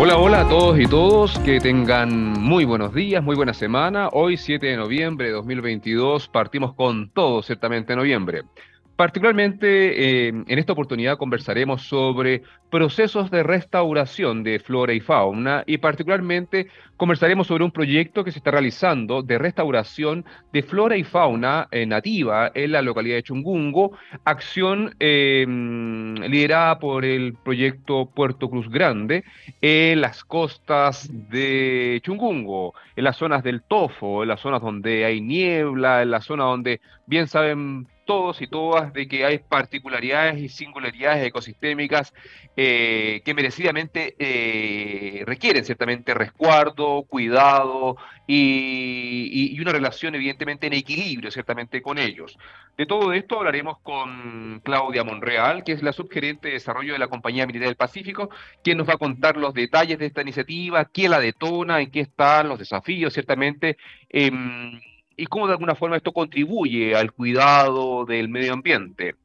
Hola, hola a todos y todos, que tengan muy buenos días, muy buena semana. Hoy 7 de noviembre de 2022 partimos con todo, ciertamente noviembre. Particularmente eh, en esta oportunidad conversaremos sobre procesos de restauración de flora y fauna y particularmente conversaremos sobre un proyecto que se está realizando de restauración de flora y fauna eh, nativa en la localidad de Chungungo, acción em, liderada por el proyecto Puerto Cruz Grande en las costas de Chungungo, en las zonas del Tofo, en las zonas donde hay niebla, en la zona donde bien saben todos y todas de que hay particularidades y singularidades ecosistémicas eh, que merecidamente eh, requieren ciertamente resguardo, cuidado y, una relación evidentemente en equilibrio ciertamente con ellos. De todo esto hablaremos con Claudia Monreal, que es la subgerente de desarrollo de la Compañía Militar del Pacífico, quien nos va a contar los detalles de esta iniciativa, quién la detona, en qué están los desafíos ciertamente. Eh, y cómo de alguna forma esto contribuye al cuidado del medio ambiente.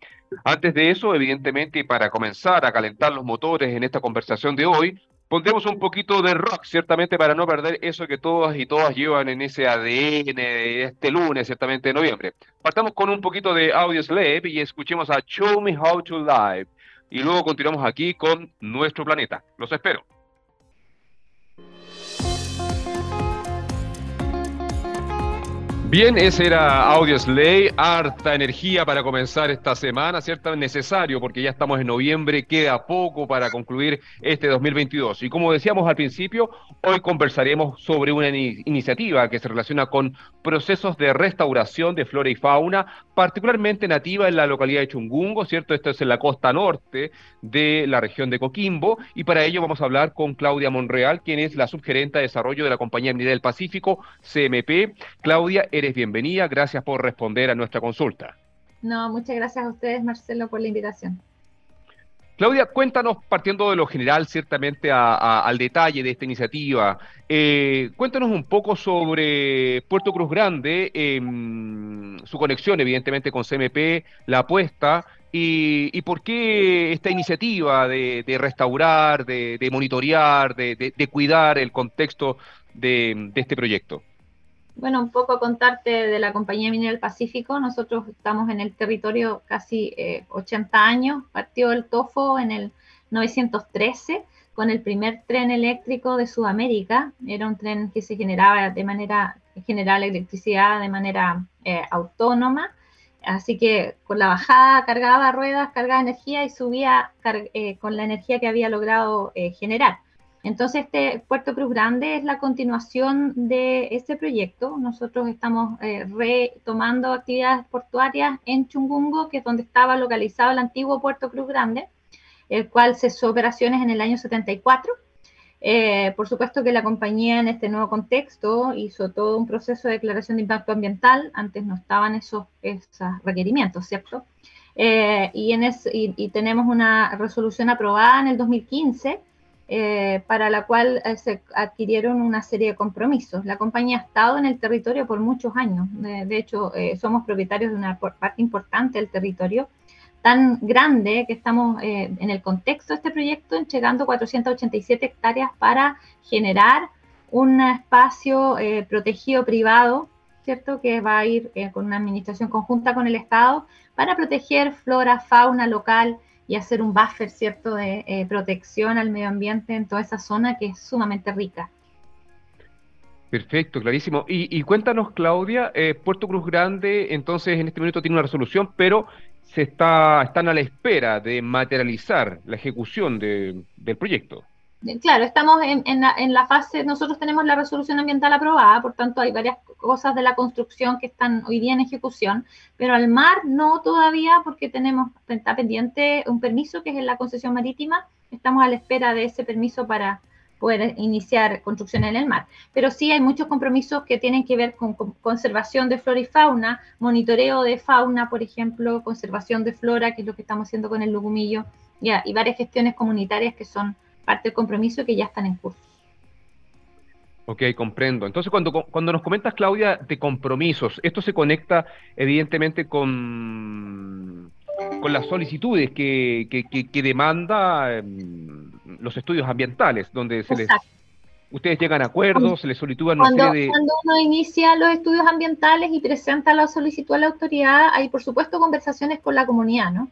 Antes de eso, evidentemente, para comenzar a calentar los motores en esta conversación de hoy, pondremos un poquito de rock, ciertamente, para no perder eso que todas y todas llevan en ese ADN de este lunes, ciertamente de noviembre. Partamos con un poquito de Audio Slave y escuchemos a Show Me How to Live. Y luego continuamos aquí con nuestro planeta. Los espero. Bien, ese era Audio Slay, harta energía para comenzar esta semana, ¿cierto? Necesario porque ya estamos en noviembre, queda poco para concluir este 2022. Y como decíamos al principio, hoy conversaremos sobre una iniciativa que se relaciona con procesos de restauración de flora y fauna, particularmente nativa en la localidad de Chungungo, ¿cierto? Esto es en la costa norte de la región de Coquimbo, y para ello vamos a hablar con Claudia Monreal, quien es la subgerenta de desarrollo de la Compañía Unidad del Pacífico, CMP. Claudia, eres bienvenida, gracias por responder a nuestra consulta. No, muchas gracias a ustedes, Marcelo, por la invitación. Claudia, cuéntanos, partiendo de lo general, ciertamente al detalle de esta iniciativa, eh, cuéntanos un poco sobre Puerto Cruz Grande, em, su conexión evidentemente con CMP, la apuesta, y, por qué esta iniciativa de, restaurar, de, monitorear, de, cuidar el contexto de este proyecto. Bueno, un poco contarte de la Compañía Minera del Pacífico. Nosotros estamos en el territorio casi 80 eh, años. Partió el TOFO en el 913 con el primer tren eléctrico de Sudamérica. Era un tren que se generaba de manera general electricidad de manera eh, autónoma. Así que con la bajada cargaba ruedas, cargaba energía y subía eh, con la energía que había logrado generar. Entonces, este Puerto Cruz Grande es la continuación de ese proyecto. Nosotros estamos eh, retomando actividades portuarias en Chungungo, que es donde estaba localizado el antiguo Puerto Cruz Grande, el cual cesó operaciones en el año 74. Eh, por supuesto que la compañía en este nuevo contexto hizo todo un proceso de declaración de impacto ambiental. Antes no estaban esos, requerimientos, ¿cierto? Eh, y tenemos una resolución aprobada en el 2015 eh, para la cual eh, se adquirieron una serie de compromisos. La compañía ha estado en el territorio por muchos años. de hecho, eh, somos propietarios de una parte importante del territorio, tan grande que estamos en el contexto de este proyecto entregando 487 hectáreas para generar un espacio protegido privado, ¿cierto? Que va a ir con una administración conjunta con el Estado para proteger flora, fauna local, y hacer un buffer, ¿cierto?, de eh, protección al medio ambiente en toda esa zona que es sumamente rica. Perfecto, clarísimo. Y, cuéntanos, Claudia, eh, Puerto Cruz Grande, entonces en este momento tiene una resolución, pero se está, están a la espera de materializar la ejecución del proyecto. Claro, estamos en, la, fase, nosotros tenemos la resolución ambiental aprobada, por tanto hay varias cosas de la construcción que están hoy día en ejecución, pero al mar no todavía porque tenemos, está pendiente un permiso que es en la concesión marítima, estamos a la espera de ese permiso para poder iniciar construcción en el mar. Pero sí hay muchos compromisos que tienen que ver con, conservación de flora y fauna, monitoreo de fauna, por ejemplo, conservación de flora, que es lo que estamos haciendo con el lugumillo, y varias gestiones comunitarias que son parte del compromiso que ya están en curso. Ok, comprendo. Entonces, cuando, cuando nos comentas, Claudia, de compromisos, esto se conecta evidentemente con, con las solicitudes que, que, demanda em, los estudios ambientales, donde se les, ustedes llegan a acuerdos, se les solicitúan una cuando, de... Cuando uno inicia los estudios ambientales y presenta la solicitud a la autoridad, hay por supuesto conversaciones con la comunidad, ¿no?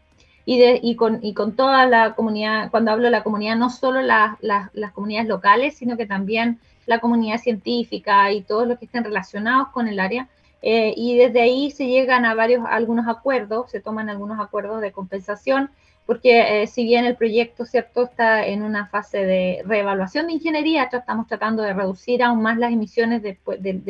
Y, de, y, con, toda la comunidad, cuando hablo de la comunidad, no solo las comunidades locales, sino que también la comunidad científica y todos los que estén relacionados con el área. Eh, y desde ahí se llegan a varios, algunos acuerdos, se toman algunos acuerdos de compensación, porque eh, si bien el proyecto cierto está en una fase de reevaluación de ingeniería, estamos tratando de reducir aún más las emisiones de,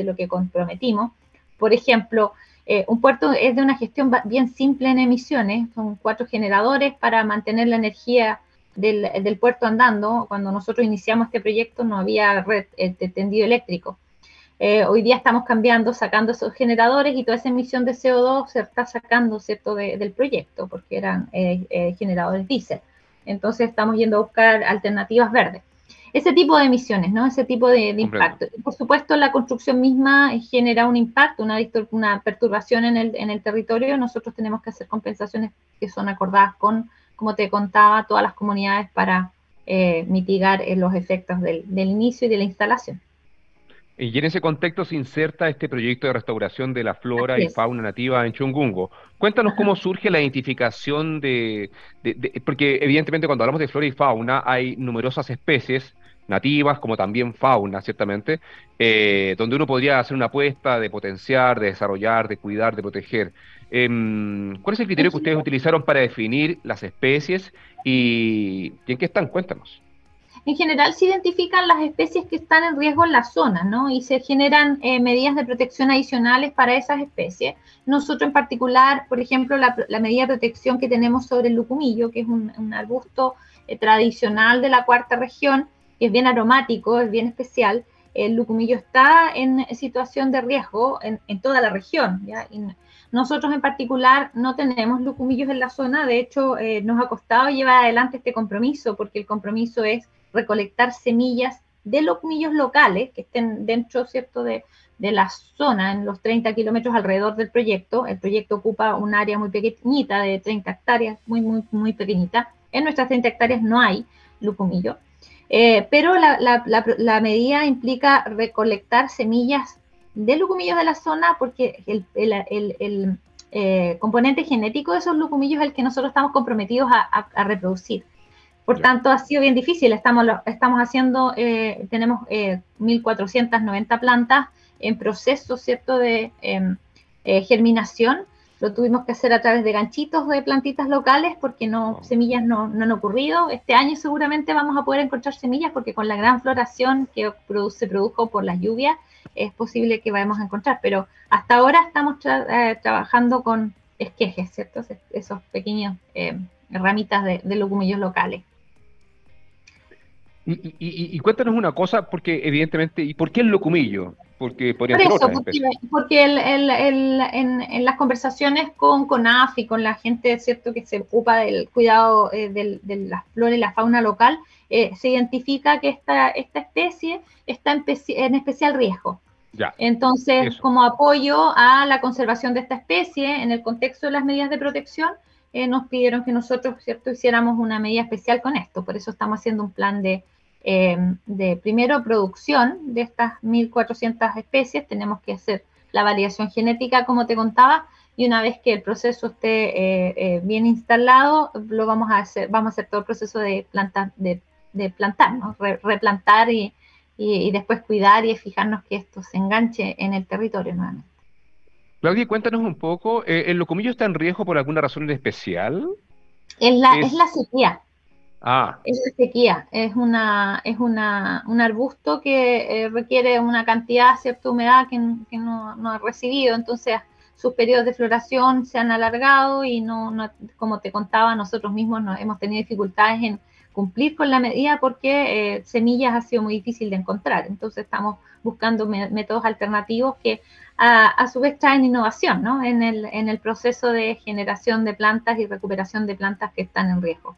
lo que comprometimos. Por ejemplo, eh, un puerto es de una gestión bien simple en emisiones, son cuatro generadores para mantener la energía del, puerto andando. Cuando nosotros iniciamos este proyecto no había red de tendido eléctrico. Eh, hoy día estamos cambiando, sacando esos generadores y toda esa emisión de CO2 se está sacando, ¿cierto?, del proyecto, porque eran eh, generadores diésel. Entonces estamos yendo a buscar alternativas verdes. Ese tipo de emisiones, ¿no? Ese tipo de, impacto. Por supuesto, la construcción misma genera un impacto, una, una perturbación en el, en el territorio. Nosotros tenemos que hacer compensaciones que son acordadas con, como te contaba, todas las comunidades para mitigar los efectos del, del inicio y de la instalación. Y en ese contexto se inserta este proyecto de restauración de la flora y fauna nativa en Chungungo. Cuéntanos cómo surge la identificación de, porque evidentemente cuando hablamos de flora y fauna hay numerosas especies nativas como también fauna, ciertamente, eh, donde uno podría hacer una apuesta de potenciar, de desarrollar, de cuidar, de proteger. Em, ¿Cuál es el criterio que ustedes utilizaron para definir las especies y en qué están? Cuéntanos en general se identifican las especies que están en riesgo en la zona, ¿no? Y se generan eh, medidas de protección adicionales para esas especies. Nosotros en particular, por ejemplo, la, medida de protección que tenemos sobre el lucumillo, que es un, arbusto eh, tradicional de la cuarta región, que es bien aromático, es bien especial. El lucumillo está en situación de riesgo en, toda la región, ¿ya? nosotros en particular no tenemos lucumillos en la zona, de hecho eh, nos ha costado llevar adelante este compromiso, porque el compromiso es recolectar semillas de locumillos locales que estén dentro, ¿cierto?, de, de la zona, en los 30 kilómetros alrededor del proyecto. El proyecto ocupa un área muy pequeñita, de 30 hectáreas, muy, muy, muy pequeñita. En nuestras 30 hectáreas no hay lucumillo, eh, pero la, la, medida implica recolectar semillas de lucumillos de la zona porque el, el, el eh, componente genético de esos lucumillos es el que nosotros estamos comprometidos a reproducir. Por tanto, ha sido bien difícil. Estamos, estamos haciendo, eh, tenemos 1.490 eh, plantas en proceso, ¿cierto?, de em, eh, germinación. Lo tuvimos que hacer a través de ganchitos de plantitas locales porque no, semillas no, han ocurrido. Este año seguramente vamos a poder encontrar semillas porque con la gran floración que se produjo por las lluvias es posible que vayamos a encontrar. Pero hasta ahora estamos trabajando con esquejes, ¿cierto? Esos pequeños ramitas de, de locumillos locales. Y, cuéntanos una cosa, porque evidentemente, ¿y por qué el locumillo? Porque por eso, porque, en, las conversaciones con CONAF y con la gente cierto que se ocupa del cuidado eh, de la flora y la fauna local, eh, se identifica que esta, esta especie está en, especial riesgo. Ya, Entonces, como apoyo a la conservación de esta especie en el contexto de las medidas de protección, eh, nos pidieron que nosotros, ¿cierto?, hiciéramos una medida especial con esto. Por eso estamos haciendo un plan de, eh, de primero producción de estas 1.400 especies. Tenemos que hacer la variación genética, como te contaba, y una vez que el proceso esté eh, bien instalado, lo vamos a hacer, vamos a hacer todo el proceso de plantar, de, plantar, replantar y, y después cuidar y fijarnos que esto se enganche en el territorio nuevamente. Claudia, cuéntanos un poco, eh, ¿el locomillo está en riesgo por alguna razón en especial? Es la, es... la sequía. Ah. Es la sequía, es, una, es una, un arbusto que eh, requiere una cantidad, cierta humedad que, no, ha recibido, entonces sus periodos de floración se han alargado y no, como te contaba, nosotros mismos no, hemos tenido dificultades en cumplir con la medida porque eh, semillas ha sido muy difícil de encontrar. Entonces estamos buscando métodos alternativos que a, su vez traen innovación ¿no? en, el, en el proceso de generación de plantas y recuperación de plantas que están en riesgo.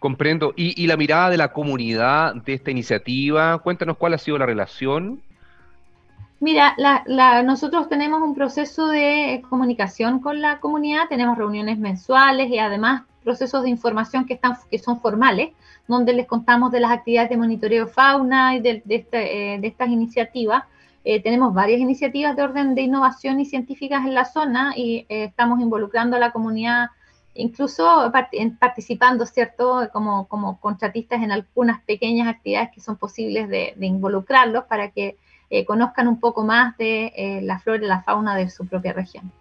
Comprendo. ¿Y, la mirada de la comunidad de esta iniciativa? Cuéntanos cuál ha sido la relación. Mira, nosotros tenemos un proceso de comunicación con la comunidad, tenemos reuniones mensuales y además procesos de información que, están, que son formales, donde les contamos de las actividades de monitoreo fauna y de, este, eh, estas iniciativas. Eh, tenemos varias iniciativas de orden de innovación y científicas en la zona y eh, estamos involucrando a la comunidad, incluso participando, ¿cierto?, como, como contratistas en algunas pequeñas actividades que son posibles de involucrarlos para que eh, conozcan un poco más de la flora y la fauna de su propia región.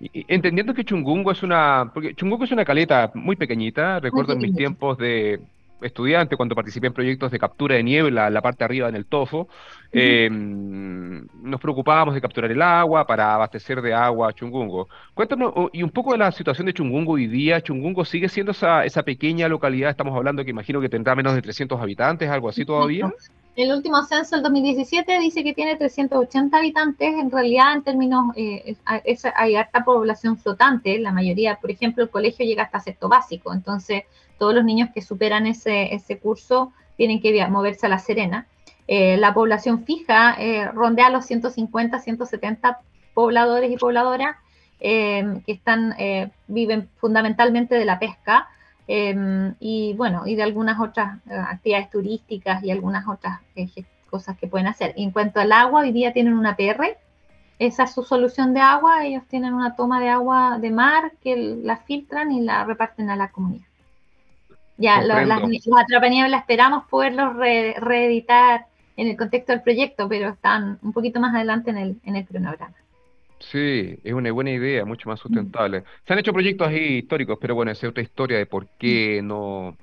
entendiendo que Chungungo es una, porque Chungungo es una caleta muy pequeñita, recuerdo en mis tiempos de estudiante cuando participé en proyectos de captura de niebla en la parte arriba en el Tofo, em, nos preocupábamos de capturar el agua para abastecer de agua a Chungungo. Cuéntanos, y un poco de la situación de Chungungo hoy día. ¿Chungungo sigue siendo esa, esa pequeña localidad? Estamos hablando que imagino que tendrá menos de 300 habitantes, algo así todavía. El último censo del 2017 dice que tiene 380 habitantes. En realidad, en términos, eh, hay harta población flotante. La mayoría, por ejemplo, el colegio llega hasta sexto básico. Entonces, todos los niños que superan ese, ese curso tienen que moverse a La Serena. Eh, la población fija eh, rondea los 150, 170 pobladores y pobladoras que están, viven fundamentalmente de la pesca Em, y bueno, y de algunas otras eh, actividades turísticas y algunas otras eh, cosas que pueden hacer. en cuanto al agua, hoy día tienen una PR, esa es su solución de agua, ellos tienen una toma de agua de mar que la filtran y la reparten a la comunidad. Ya, los, las, los esperamos poderlos reeditar en el contexto del proyecto, pero están un poquito más adelante en el, en el cronograma. Sí, es una buena idea, mucho más mm. sustentable. Se han hecho proyectos ahí históricos, pero bueno, esa es otra historia de por qué mm. no,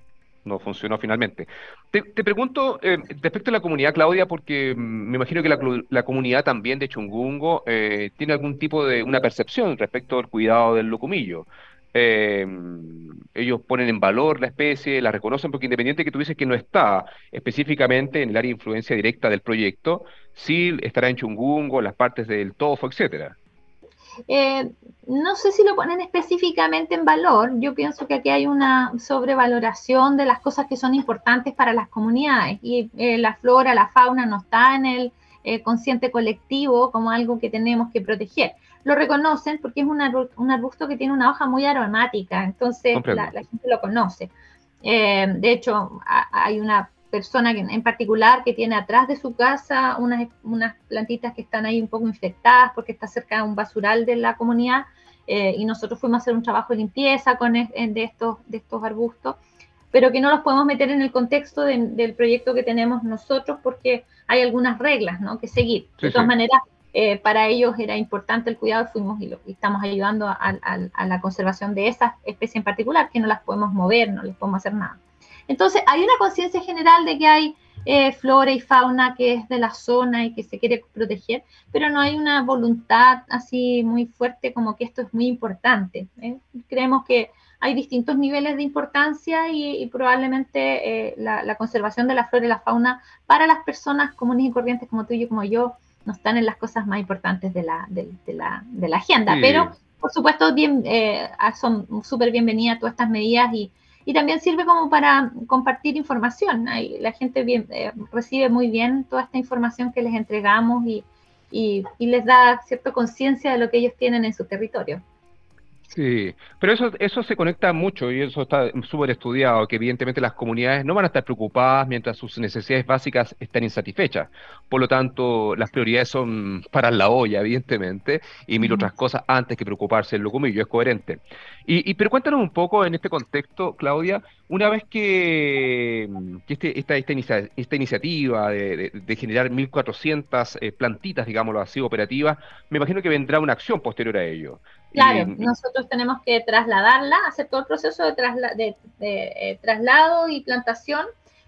no funcionó finalmente. Te, pregunto eh, respecto a la comunidad, Claudia, porque mm, me imagino que la, comunidad también de Chungungo eh, tiene algún tipo de una percepción respecto al cuidado del locumillo. Eh, ellos ponen en valor la especie, la reconocen, porque independiente que tú dices que no está específicamente en el área de influencia directa del proyecto, sí estará en Chungungo, las partes del Tofo, etcétera. Eh, no sé si lo ponen específicamente en valor. Yo pienso que aquí hay una sobrevaloración de las cosas que son importantes para las comunidades y eh, la flora, la fauna no está en el eh, consciente colectivo como algo que tenemos que proteger. Lo reconocen porque es un, arbusto que tiene una hoja muy aromática, entonces la, gente lo conoce. de hecho, hay una persona que, en particular que tiene atrás de su casa unas, unas plantitas que están ahí un poco infectadas porque está cerca de un basural de la comunidad eh, y nosotros fuimos a hacer un trabajo de limpieza con de, estos, de estos arbustos, pero que no los podemos meter en el contexto del proyecto que tenemos nosotros porque hay algunas reglas ¿no? que seguir. de todas maneras, eh, para ellos era importante el cuidado, fuimos y, lo, estamos ayudando a, a, la conservación de esas especies en particular, que no las podemos mover, no les podemos hacer nada. Entonces, hay una conciencia general de que hay eh, flora y fauna que es de la zona y que se quiere proteger, pero no hay una voluntad así muy fuerte como que esto es muy importante. ¿eh? Creemos que hay distintos niveles de importancia y, probablemente eh, la, conservación de la flora y la fauna para las personas comunes y corrientes como tú y como yo no están en las cosas más importantes de la, de, la, de la agenda. Pero, por supuesto, bien, son súper bienvenidas todas estas medidas y, y también sirve como para compartir información. La gente eh, recibe muy bien toda esta información que les entregamos y, y les da cierta conciencia de lo que ellos tienen en su territorio. Sí, pero eso, eso se conecta mucho y eso está súper estudiado, que evidentemente las comunidades no van a estar preocupadas mientras sus necesidades básicas estén insatisfechas. Por lo tanto, las prioridades son para la olla, evidentemente, y mil otras cosas antes que preocuparse del locumillo, es coherente. Y, pero cuéntanos un poco en este contexto, Claudia, una vez que, este, esta, esta, iniciativa de, generar 1.400 eh, plantitas, digámoslo así, operativas, me imagino que vendrá una acción posterior a ello. Claro, nosotros tenemos que trasladarla, hacer todo el proceso de, eh, traslado y plantación.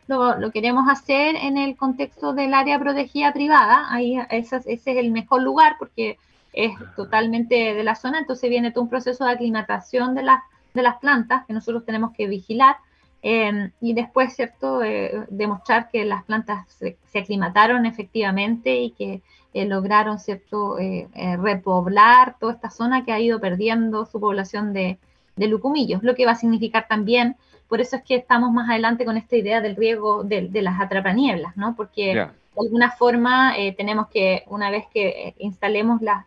Lo, queremos hacer en el contexto del área protegida privada. Ahí ese, es el mejor lugar porque es totalmente de la zona. Entonces viene todo un proceso de aclimatación de las, de las plantas que nosotros tenemos que vigilar. Em, y después, ¿cierto?, eh, demostrar que las plantas se, aclimataron efectivamente y que eh, lograron, ¿cierto?, eh, repoblar toda esta zona que ha ido perdiendo su población de, de, lucumillos, lo que va a significar también, por eso es que estamos más adelante con esta idea del riego de, las atrapanieblas, ¿no? Porque de alguna forma eh, tenemos que, una vez que eh, instalemos las,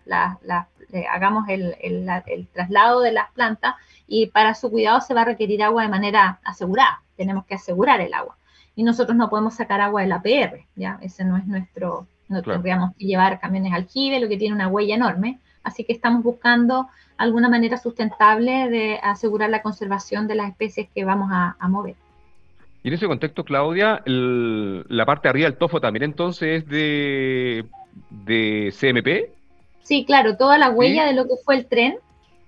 hagamos el, el, traslado de las plantas, y para su cuidado se va a requerir agua de manera asegurada, tenemos que asegurar el agua. Y nosotros no podemos sacar agua del APR, ¿ya? Ese no es nuestro, no tendríamos que llevar camiones aljibe, lo que tiene una huella enorme. Así que estamos buscando alguna manera sustentable de asegurar la conservación de las especies que vamos a, mover. Y en ese contexto, Claudia, la parte de arriba del tofo también entonces es de, de CMP. Sí, claro, toda la huella de lo que fue el tren.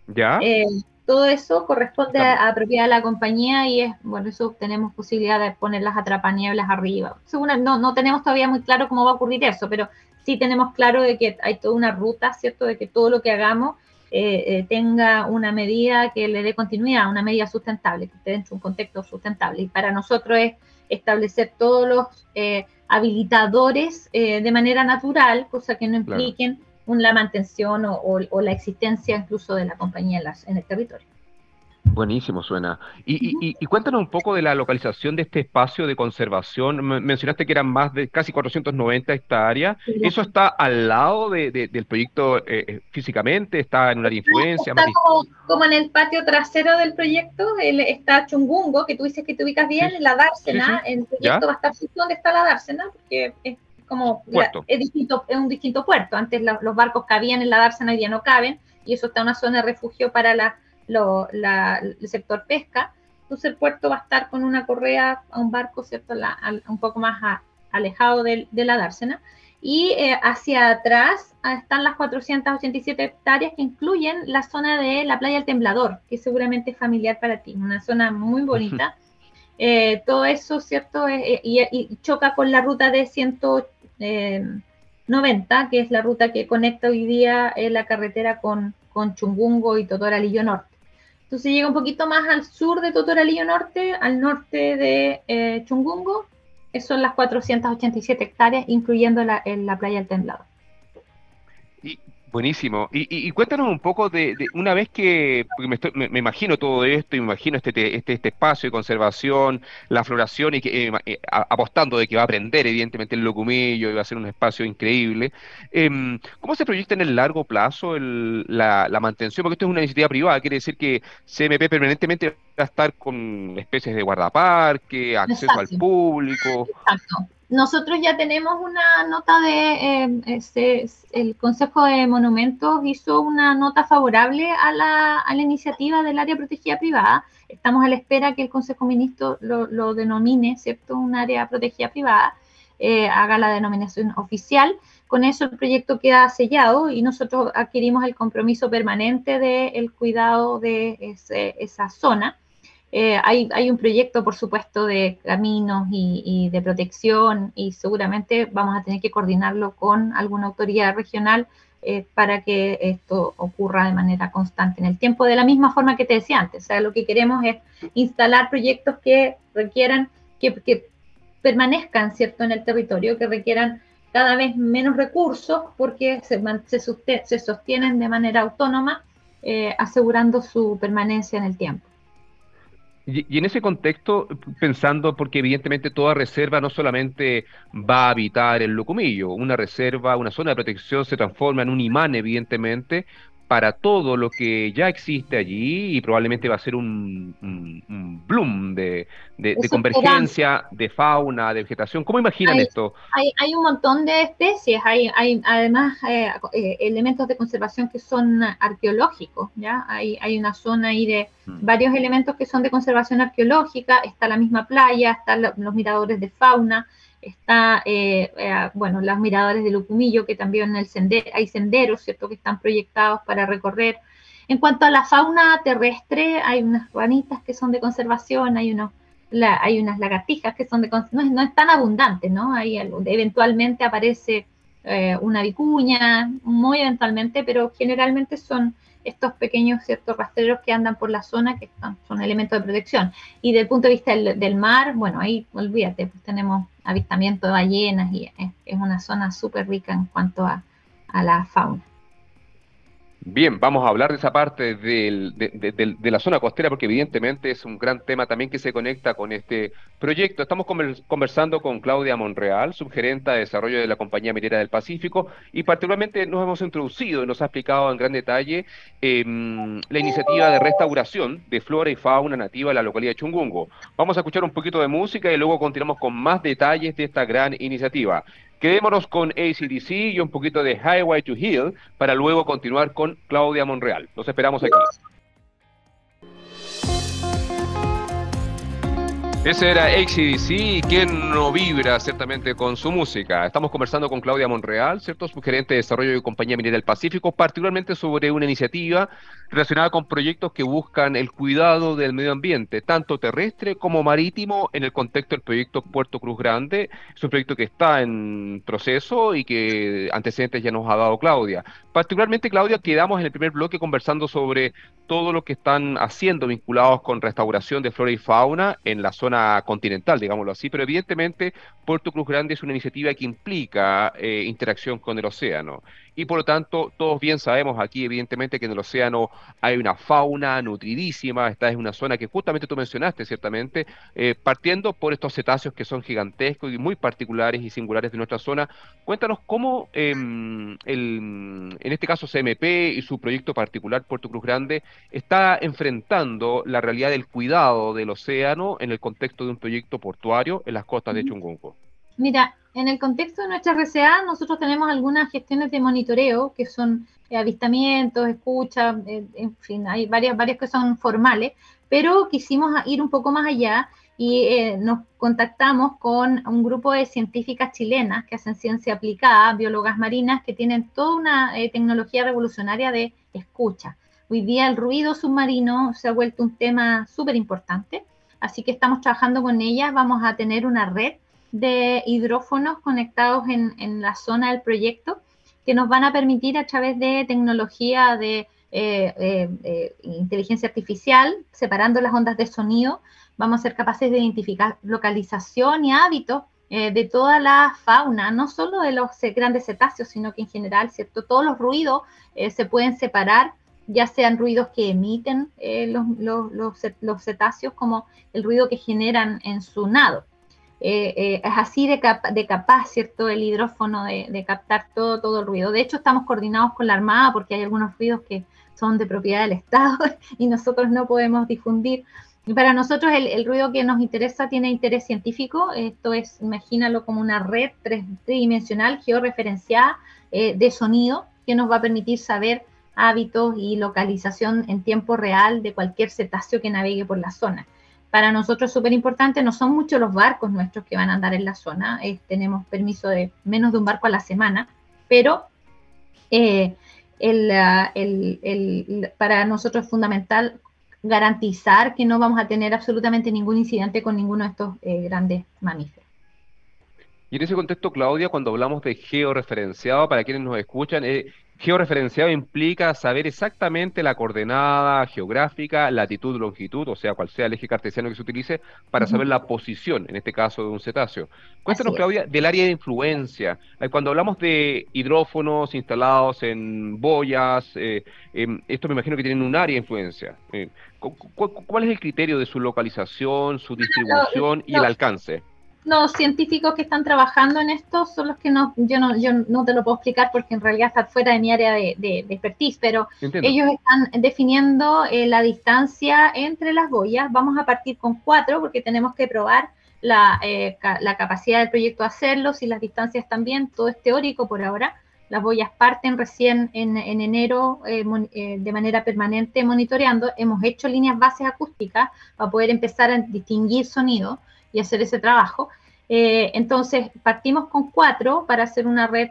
Ya. Eh, todo eso corresponde a, propiedad de la compañía y es, bueno, eso tenemos posibilidad de poner las atrapanieblas arriba. Según, no, no tenemos todavía muy claro cómo va a ocurrir eso, pero sí tenemos claro de que hay toda una ruta, ¿cierto? De que todo lo que hagamos eh, eh, tenga una medida que le dé continuidad, una medida sustentable, que esté dentro de un contexto sustentable. Y para nosotros es establecer todos los eh, habilitadores de manera natural, cosa que no impliquen la mantención o, la existencia incluso de la compañía en el territorio. Buenísimo, suena. Y, cuéntanos un poco de la localización de este espacio de conservación. mencionaste que eran más de casi 490 hectáreas. ¿Eso está al lado del proyecto eh, eh, físicamente? ¿Está en una influencia? Está como, en el patio trasero del proyecto. está Chungungo, que tú dices que te ubicas bien, en la dársena. El proyecto va a estar justo donde está la dársena, porque es como es, distinto, es un distinto puerto. Antes los barcos cabían en la dársena y ya no caben. Y eso está en una zona de refugio para la el sector pesca, entonces el puerto va a estar con una correa a un barco, ¿cierto? un poco más alejado de, la dársena. Y eh, hacia atrás ah, están las 487 hectáreas que incluyen la zona de la playa del Temblador, que seguramente es familiar para ti, una zona muy bonita. Eh, todo eso, ¿cierto? Eh, y, choca con la ruta de 190, que es la ruta que conecta hoy día la carretera con, con Chungungo y Totoralillo Norte. Entonces llega un poquito más al sur de Totoralillo Norte, al norte de eh, Chungungo, son las 487 hectáreas, incluyendo la, la playa del Temblado. Buenísimo. Y, cuéntanos un poco de, una vez que, porque me, imagino todo esto, y me imagino este, este, este espacio de conservación, la floración, y que, eh, eh, apostando de que va a aprender evidentemente el locumillo y va a ser un espacio increíble. Em, ¿Cómo se proyecta en el largo plazo la, mantención? Porque esto es una iniciativa privada, quiere decir que CMP permanentemente va a estar con especies de guardaparque, acceso al público. Exacto. Nosotros ya tenemos una nota de, eh, este, el Consejo de Monumentos hizo una nota favorable a la, a la, iniciativa del área protegida privada. Estamos a la espera que el Consejo Ministro lo, denomine, ¿cierto? Un área protegida privada, eh, haga la denominación oficial. Con eso el proyecto queda sellado y nosotros adquirimos el compromiso permanente del cuidado de esa zona. Eh, hay, un proyecto, por supuesto, de caminos y, de protección y seguramente vamos a tener que coordinarlo con alguna autoridad regional eh, para que esto ocurra de manera constante en el tiempo, de la misma forma que te decía antes. O sea, lo que queremos es instalar proyectos que requieran, que, permanezcan, ¿cierto?, en el territorio, que requieran cada vez menos recursos porque se, sostienen de manera autónoma, eh, asegurando su permanencia en el tiempo. Y, en ese contexto, pensando, porque evidentemente toda reserva no solamente va a habitar el locumillo, una reserva, una zona de protección se transforma en un imán, evidentemente, para todo lo que ya existe allí y probablemente va a ser un, un, bloom de, convergencia de fauna, de vegetación. ¿Cómo imaginan esto? Hay, un montón de especies, hay, hay además eh, eh, elementos de conservación que son arqueológicos, ¿ya? Hay, hay una zona ahí de mm. varios elementos que son de conservación arqueológica, está la misma playa, están los miradores de fauna, está, eh, eh, bueno, los miradores de Lucumillo, que también en el hay senderos, ¿cierto?, que están proyectados para recorrer. En cuanto a la fauna terrestre, hay unas ranitas que son de conservación, hay unos hay unas lagartijas que son de no no es tan abundante, ¿no? Hay eventualmente aparece eh, una vicuña, muy eventualmente, pero generalmente son estos pequeños ciertos rastreros que andan por la zona que son, elementos de protección. Y desde el punto de vista del, mar, bueno, ahí olvídate, pues tenemos avistamiento de ballenas y es, una zona súper rica en cuanto a, la fauna. Bien, vamos a hablar de esa parte de, la zona costera porque evidentemente es un gran tema también que se conecta con este proyecto. Estamos conversando con Claudia Monreal, subgerenta de desarrollo de la Compañía Minera del Pacífico y particularmente nos hemos introducido y nos ha explicado en gran detalle em, la iniciativa de restauración de flora y fauna nativa de la localidad de Chungungo. Vamos a escuchar un poquito de música y luego continuamos con más detalles de esta gran iniciativa. Quedémonos con ACDC y un poquito de Highway to Hill para luego continuar con Claudia Monreal. Los esperamos aquí. Ese era ACDC, quien no vibra ciertamente con su música. Estamos conversando con Claudia Monreal, ¿cierto? Gerente de desarrollo de Compañía Minera del Pacífico, particularmente sobre una iniciativa relacionada con proyectos que buscan el cuidado del medio ambiente, tanto terrestre como marítimo, en el contexto del proyecto Puerto Cruz Grande. Es un proyecto que está en proceso y que antecedentes ya nos ha dado Claudia. Particularmente, Claudia, quedamos en el primer bloque conversando sobre todo lo que están haciendo vinculados con restauración de flora y fauna en la zona continental, digámoslo así, pero evidentemente Puerto Cruz Grande es una iniciativa que implica eh, interacción con el océano y por lo tanto todos bien sabemos aquí evidentemente que en el océano hay una fauna nutridísima, esta es una zona que justamente tú mencionaste ciertamente, eh, partiendo por estos cetáceos que son gigantescos y muy particulares y singulares de nuestra zona. Cuéntanos cómo em, en este caso CMP y su proyecto particular Puerto Cruz Grande está enfrentando la realidad del cuidado del océano en el contexto de un proyecto portuario en las costas de Chungunco. Mira, en el contexto de nuestra RCA, nosotros tenemos algunas gestiones de monitoreo que son eh, avistamientos, escucha, eh, en fin, hay varias, varias que son formales, pero quisimos ir un poco más allá y eh, nos contactamos con un grupo de científicas chilenas que hacen ciencia aplicada, biólogas marinas, que tienen toda una tecnología revolucionaria de escucha. Hoy día el ruido submarino se ha vuelto un tema súper importante, así que estamos trabajando con ellas, vamos a tener una red de hidrófonos conectados en, la zona del proyecto que nos van a permitir a través de tecnología de eh, eh, eh, inteligencia artificial, separando las ondas de sonido, vamos a ser capaces de identificar localización y hábitos de toda la fauna, no solo de los grandes cetáceos, sino que en general, ¿cierto? Todos los ruidos se pueden separar, ya sean ruidos que emiten los cetáceos como el ruido que generan en su nado. Eh, eh, es así de, de, capaz, ¿cierto?, el hidrófono de, captar todo, el ruido. De hecho, estamos coordinados con la Armada porque hay algunos ruidos que son de propiedad del Estado y nosotros no podemos difundir. Para nosotros el, ruido que nos interesa tiene interés científico. Esto es, imagínalo como una red tridimensional georreferenciada eh, de sonido que nos va a permitir saber hábitos y localización en tiempo real de cualquier cetáceo que navegue por la zona para nosotros es súper importante, no son muchos los barcos nuestros que van a andar en la zona, tenemos permiso de menos de un barco a la semana, pero eh, ah, para nosotros es fundamental garantizar que no vamos a tener absolutamente ningún incidente con ninguno de estos eh, grandes mamíferos. Y en ese contexto, Claudia, cuando hablamos de georreferenciado, para quienes nos escuchan, eh, Georreferenciado implica saber exactamente la coordenada geográfica, latitud, longitud, o sea, cual sea el eje cartesiano que se utilice, para saber la posición, en este caso, de un cetáceo. Cuéntanos, Claudia, del área de influencia. Eh, cuando hablamos de hidrófonos instalados en boyas, eh, em, esto me imagino que tienen un área de influencia. Eh, ¿Cuál es el criterio de su localización, su distribución y el alcance? Los científicos que están trabajando en esto son los que no, yo no, yo no te lo puedo explicar porque en realidad está fuera de mi área de, de, expertise, pero ellos están definiendo eh, la distancia entre las boyas. Vamos a partir con cuatro porque tenemos que probar la, eh, la capacidad del proyecto de hacerlo, si las distancias también, todo es teórico por ahora. Las boyas parten recién en, en enero eh, de manera permanente monitoreando. Hemos hecho líneas bases acústicas para poder empezar a distinguir sonido y hacer ese trabajo. Eh, entonces, partimos con cuatro para hacer una red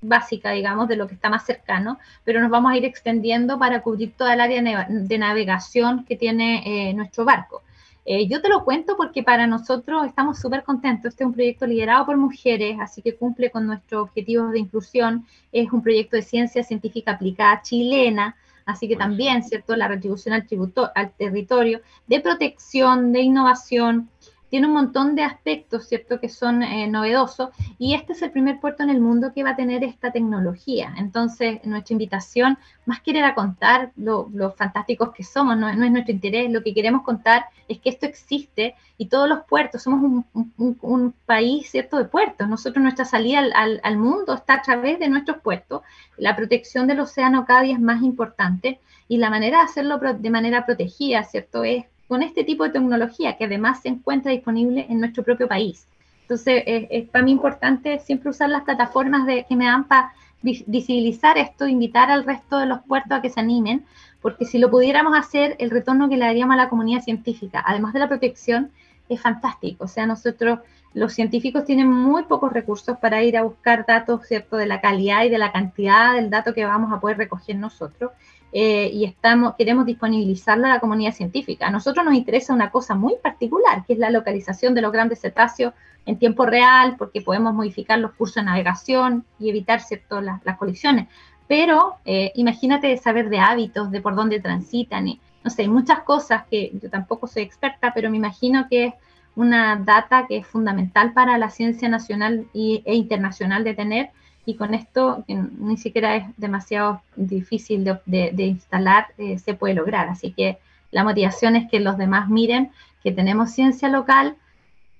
básica, digamos, de lo que está más cercano, pero nos vamos a ir extendiendo para cubrir toda el área de navegación que tiene eh, nuestro barco. Eh, yo te lo cuento porque para nosotros estamos súper contentos. Este es un proyecto liderado por mujeres, así que cumple con nuestros objetivos de inclusión. Es un proyecto de ciencia científica aplicada chilena, así que también, ¿cierto?, la retribución al, tributo, al territorio, de protección, de innovación, tiene un montón de aspectos, ¿cierto?, que son eh, novedosos y este es el primer puerto en el mundo que va a tener esta tecnología. Entonces, nuestra invitación, más que ir a contar lo, fantásticos que somos, no, es nuestro interés, lo que queremos contar es que esto existe y todos los puertos, somos un, país, ¿cierto?, de puertos. Nosotros, nuestra salida al, al mundo está a través de nuestros puertos. La protección del océano cada día es más importante y la manera de hacerlo de manera protegida, ¿cierto?, es con este tipo de tecnología que además se encuentra disponible en nuestro propio país. Entonces, es, para mí importante siempre usar las plataformas de, que me dan para visibilizar esto, invitar al resto de los puertos a que se animen, porque si lo pudiéramos hacer, el retorno que le daríamos a la comunidad científica, además de la protección, es fantástico. O sea, nosotros, los científicos tienen muy pocos recursos para ir a buscar datos, ¿cierto?, de la calidad y de la cantidad del dato que vamos a poder recoger nosotros. Eh, y queremos disponibilizarlo a la comunidad científica. A nosotros nos interesa una cosa muy particular, que es la localización de los grandes cetáceos en tiempo real, porque podemos modificar los cursos de navegación y evitar cierto, las, colisiones. Pero eh, imagínate saber de hábitos, de por dónde transitan, y, no sé, muchas cosas que yo tampoco soy experta, pero me imagino que es una data que es fundamental para la ciencia nacional e internacional de tener y con esto, que ni siquiera es demasiado difícil de, instalar, eh, se puede lograr. Así que la motivación es que los demás miren que tenemos ciencia local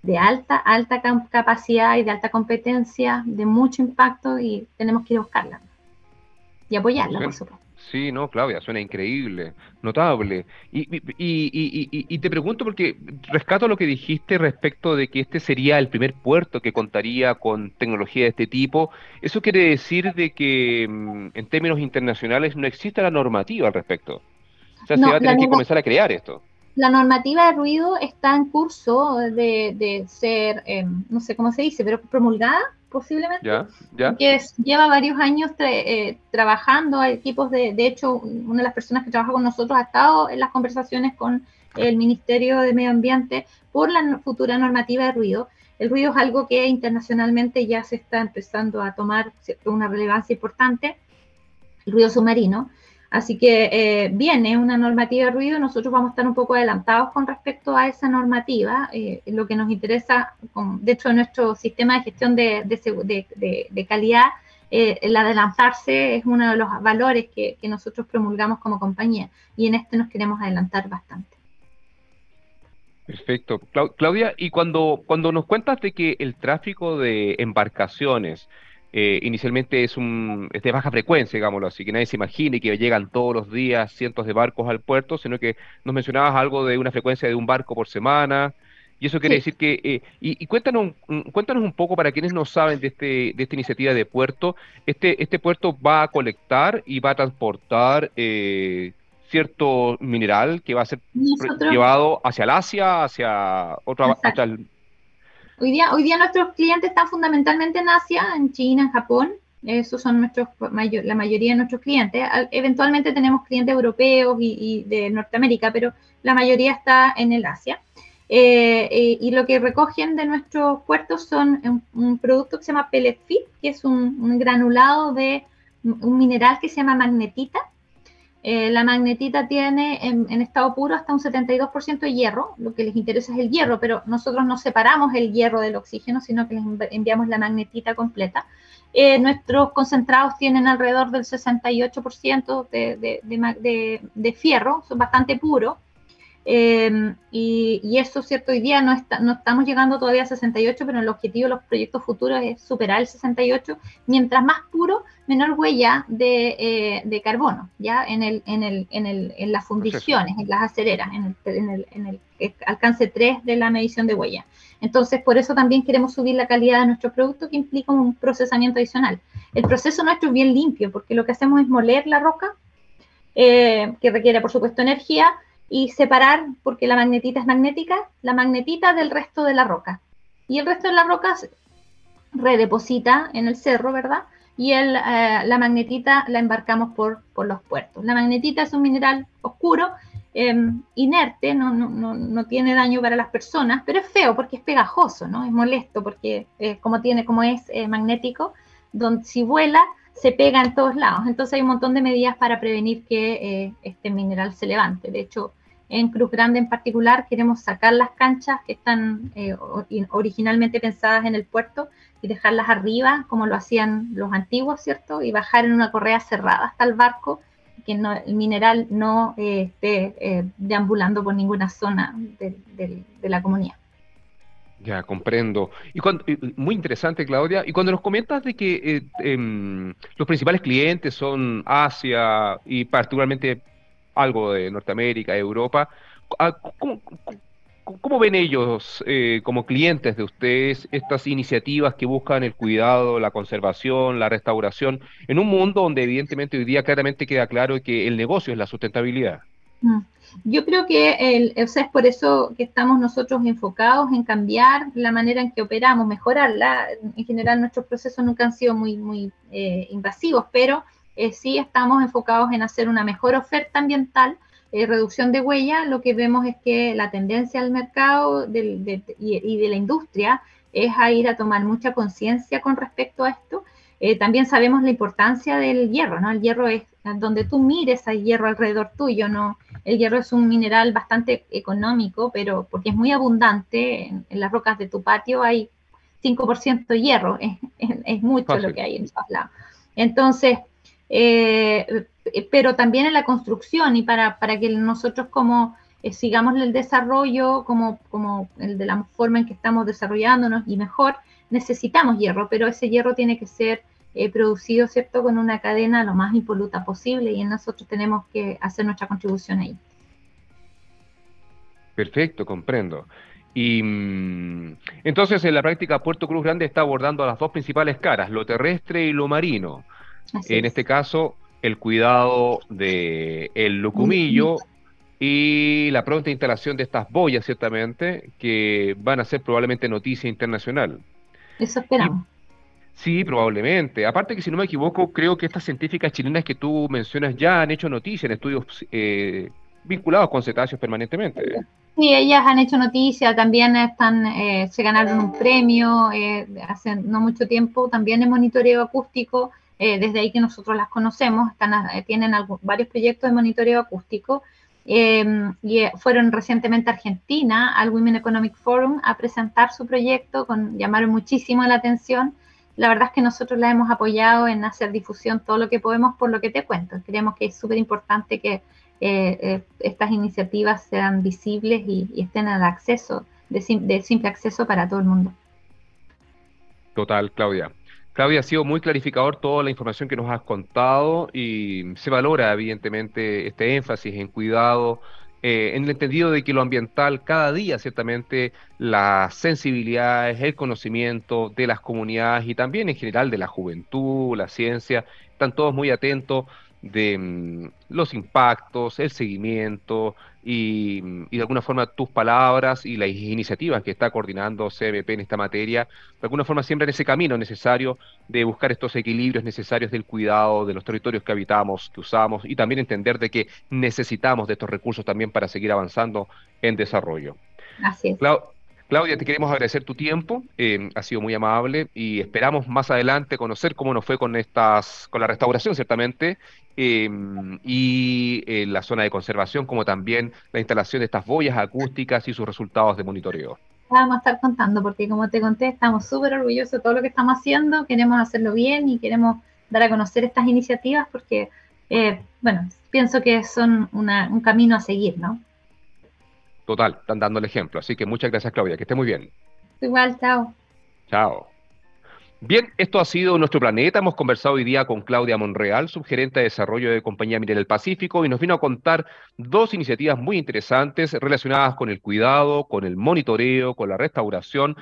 de alta, alta capacidad y de alta competencia, de mucho impacto y tenemos que ir a buscarla y apoyarla, por supuesto. Sí, no, Claudia, suena increíble, notable. Y, y, te pregunto porque rescato lo que dijiste respecto de que este sería el primer puerto que contaría con tecnología de este tipo. ¿Eso quiere decir de que mm, en términos internacionales no existe la normativa al respecto? O sea, se va a tener que comenzar a crear esto. La normativa de ruido está en curso de, ser, em, no sé cómo se dice, pero promulgada posiblemente, que lleva varios años eh, trabajando, hay equipos de, de hecho, una de las personas que trabaja con nosotros ha estado en las conversaciones con el Ministerio de Medio Ambiente por la futura normativa de ruido. El ruido es algo que internacionalmente ya se está empezando a tomar una relevancia importante, el ruido submarino. Así que eh, viene una normativa de ruido, nosotros vamos a estar un poco adelantados con respecto a esa normativa. Eh, lo que nos interesa, de hecho, nuestro sistema de gestión de, de, calidad, eh, el adelantarse es uno de los valores que, que nosotros promulgamos como compañía y en este nos queremos adelantar bastante. Perfecto. Claudia, y cuando, cuando nos cuentas de que el tráfico de embarcaciones eh, inicialmente es, un, es de baja frecuencia, digámoslo así, que nadie se imagine que llegan todos los días cientos de barcos al puerto, sino que nos mencionabas algo de una frecuencia de un barco por semana, y eso quiere decir que, eh, y, cuéntanos, cuéntanos un poco para quienes no saben de, este, de esta iniciativa de puerto, este, este puerto va a colectar y va a transportar eh, cierto mineral que va a ser llevado hacia el Asia, hacia otra, otra, Hoy día, hoy día nuestros clientes están fundamentalmente en Asia, en China, en Japón. Esos son nuestros, la mayoría de nuestros clientes. Eventualmente tenemos clientes europeos y, de Norteamérica, pero la mayoría está en el Asia. Eh, eh, y lo que recogen de nuestros puertos son un, producto que se llama pellet feed, que es un granulado de un mineral que se llama magnetita, eh, la magnetita tiene en, estado puro hasta un 72% de hierro, lo que les interesa es el hierro, pero nosotros no separamos el hierro del oxígeno, sino que les enviamos la magnetita completa. Eh, nuestros concentrados tienen alrededor del 68% de, de, de, fierro, son bastante puros. Em, y, eso, cierto, hoy día no, está, no estamos llegando todavía a 68, pero el objetivo de los proyectos futuros es superar el 68. Mientras más puro, menor huella de, eh, de carbono, ¿ya? En, el, en, el, en, el, en las fundiciones, en las acereras, en el, en el, en el alcance 3 de la medición de huella. Entonces, por eso también queremos subir la calidad de nuestro producto, que implica un procesamiento adicional. El proceso nuestro es bien limpio, porque lo que hacemos es moler la roca, eh, que requiere, por supuesto, energía, y separar, porque la magnetita es magnética, la magnetita del resto de la roca. Y el resto de la roca se redeposita en el cerro, ¿verdad? Y el, eh, la magnetita la embarcamos por, por, los puertos. La magnetita es un mineral oscuro, em, inerte, no, no, no, tiene daño para las personas, pero es feo porque es pegajoso, ¿no? Es molesto porque eh, como, tiene, como es eh, magnético, donde si vuela se pega en todos lados. Entonces hay un montón de medidas para prevenir que este mineral se levante. De hecho, en Cruz Grande en particular queremos sacar las canchas que están eh, originalmente pensadas en el puerto y dejarlas arriba, como lo hacían los antiguos, ¿cierto? Y bajar en una correa cerrada hasta el barco, que el mineral no eh, esté eh, deambulando por ninguna zona de, la comunidad. Ya, comprendo. Y cuando, muy interesante, Claudia. Y cuando nos comentas de que em, los principales clientes son Asia y particularmente algo de Norteamérica, Europa. Ah, ¿Cómo, ven ellos eh, como clientes de ustedes estas iniciativas que buscan el cuidado, la conservación, la restauración, en un mundo donde evidentemente hoy día claramente queda claro que el negocio es la sustentabilidad? Mm. Yo creo que el, es por eso que estamos nosotros enfocados en cambiar la manera en que operamos, mejorarla. En general nuestros procesos nunca han sido muy, muy eh, invasivos, pero eh, sí estamos enfocados en hacer una mejor oferta ambiental, eh, reducción de huella. Lo que vemos es que la tendencia del mercado y, de la industria es a ir a tomar mucha conciencia con respecto a esto. También sabemos la importancia del hierro, ¿no? El hierro es donde tú mires hay hierro alrededor tuyo, ¿no? El hierro es un mineral bastante económico, pero porque es muy abundante, en, las rocas de tu patio hay 5% de hierro, es, mucho lo que hay en todos lados. Entonces, eh, pero también en la construcción y para, para que nosotros como eh, sigamos el desarrollo, como, como el de la forma en que estamos desarrollándonos y mejor, necesitamos hierro, pero ese hierro tiene que ser eh, producido, ¿cierto?, con una cadena lo más impoluta posible y nosotros tenemos que hacer nuestra contribución ahí. Perfecto, comprendo. Y mm, entonces en la práctica Puerto Cruz Grande está abordando las dos principales caras, lo terrestre y lo marino en este caso, el cuidado del el lucumillo y la pronta instalación de estas boyas, ciertamente, que van a ser probablemente noticia internacional. Eso esperamos. Sí, probablemente. Aparte que, si no me equivoco, creo que estas científicas chilenas que tú mencionas ya han hecho noticia en estudios eh, vinculados con cetáceos permanentemente. Sí, ellas han hecho noticia, también están, eh, se ganaron un premio eh, hace no mucho tiempo, también en monitoreo acústico eh, desde ahí que nosotros las conocemos, están, eh, tienen varios proyectos de monitoreo acústico. Em, y eh, fueron recientemente a Argentina, al Women Economic Forum, a presentar su proyecto, con, llamaron muchísimo la atención. La verdad es que nosotros la hemos apoyado en hacer difusión todo lo que podemos por lo que te cuento. Creemos que es súper importante que estas iniciativas sean visibles y, estén al acceso, de simple acceso para todo el mundo. Total, Claudia. Claudia, ha sido muy clarificador toda la información que nos has contado y se valora evidentemente este énfasis en cuidado, eh, en el entendido de que lo ambiental cada día ciertamente las sensibilidades, el conocimiento de las comunidades y también en general de la juventud, la ciencia, están todos muy atentos de mm, los impactos, el seguimiento y, de alguna forma tus palabras y las iniciativas que está coordinando CBP en esta materia, de alguna forma siempre en ese camino necesario de buscar estos equilibrios necesarios del cuidado de los territorios que habitamos, que usamos y también entender de que necesitamos de estos recursos también para seguir avanzando en desarrollo. Así es. Claudia, te queremos agradecer tu tiempo, eh, ha sido muy amable y esperamos más adelante conocer cómo nos fue con estas, con la restauración ciertamente eh, y eh, la zona de conservación, como también la instalación de estas boyas acústicas y sus resultados de monitoreo. Vamos a estar contando porque como te conté estamos súper orgullosos de todo lo que estamos haciendo, queremos hacerlo bien y queremos dar a conocer estas iniciativas porque, bueno, pienso que son un camino a seguir, ¿no? Total, están dando el ejemplo. Así que muchas gracias, Claudia. Que esté muy bien. Igual, chao. Chao. Bien, esto ha sido Nuestro Planeta. Hemos conversado hoy día con Claudia Monreal, subgerente de desarrollo de Compañía Minera del Pacífico, y nos vino a contar dos iniciativas muy interesantes relacionadas con el cuidado, con el monitoreo, con la restauración,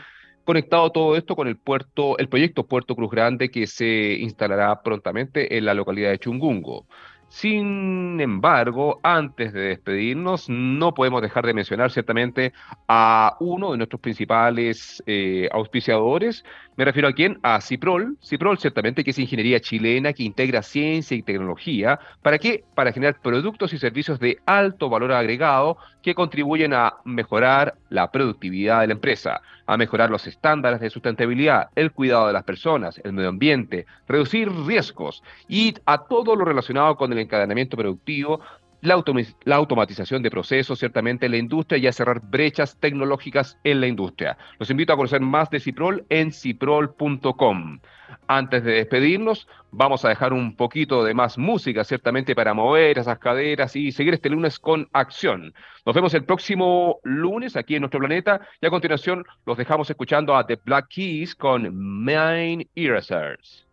conectado todo esto con el puerto, el proyecto Puerto Cruz Grande que se instalará prontamente en la localidad de Chungungo. Sin embargo, antes de despedirnos, no podemos dejar de mencionar ciertamente a uno de nuestros principales eh, auspiciadores. Me refiero a quién? A Ciprol. Ciprol ciertamente que es ingeniería chilena que integra ciencia y tecnología. ¿Para qué? Para generar productos y servicios de alto valor agregado que contribuyen a mejorar la productividad de la empresa, a mejorar los estándares de sustentabilidad, el cuidado de las personas, el medio ambiente, reducir riesgos y a todo lo relacionado con el encadenamiento productivo la, automatización de procesos, ciertamente en la industria y a cerrar brechas tecnológicas en la industria. Los invito a conocer más de Ciprol en ciprol.com. Antes de despedirnos, vamos a dejar un poquito de más música, ciertamente, para mover esas caderas y seguir este lunes con acción. Nos vemos el próximo lunes aquí en nuestro planeta y a continuación los dejamos escuchando a The Black Keys con Main Erasers.